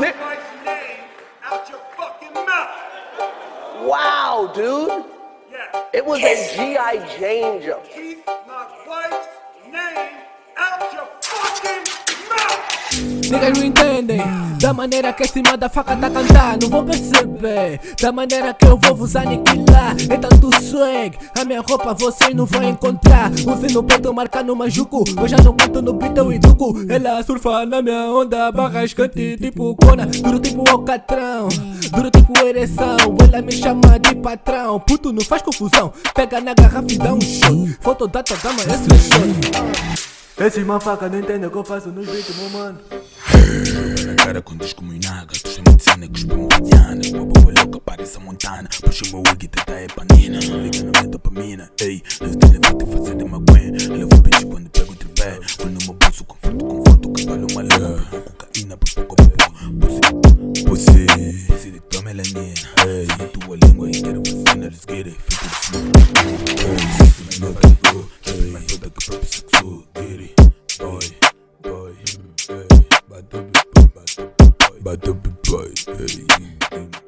Ni- wife's name out your fucking mouth. Wow, dude. Yeah. It was a G.I. Jane joke. Keep Niggas não entendem Da maneira que esse motherfucker tá cantando Não vão perceber. Da maneira que eu vou vos aniquilar. É tanto swag. A minha roupa vocês não vão encontrar. Use no peito marca no majuco. Eu já não canto no beat eu educo. Ela surfa na minha onda Barrascante tipo cona. Duro tipo alcatrão Duro tipo ereção. Ela me chama de patrão. Puto não faz confusão. Pega na garrafa e dá um shot Fotodata gama esse é shot Esses motherfucker não entendem o que eu faço nos beats, meu mano. Na cara com disco muinaga Tu chama de cena que espuma manhana Uma bomba louca parece a montana. Puxa meu wig teta é panina. Liga na minha dopamina Ei, eu te levo te fazer de maguém Levo bitch quando pego o tripé no meu bolso conforto, conforto Cavalo maluco, cocaína pouco a pouco Pussy, pussy. Pussy de tua melanina Ei, na tua língua inteira vacina Let's get it, feito de smoke Ei, me nota que go Chave mais foda que próprio sexo Ei, bate o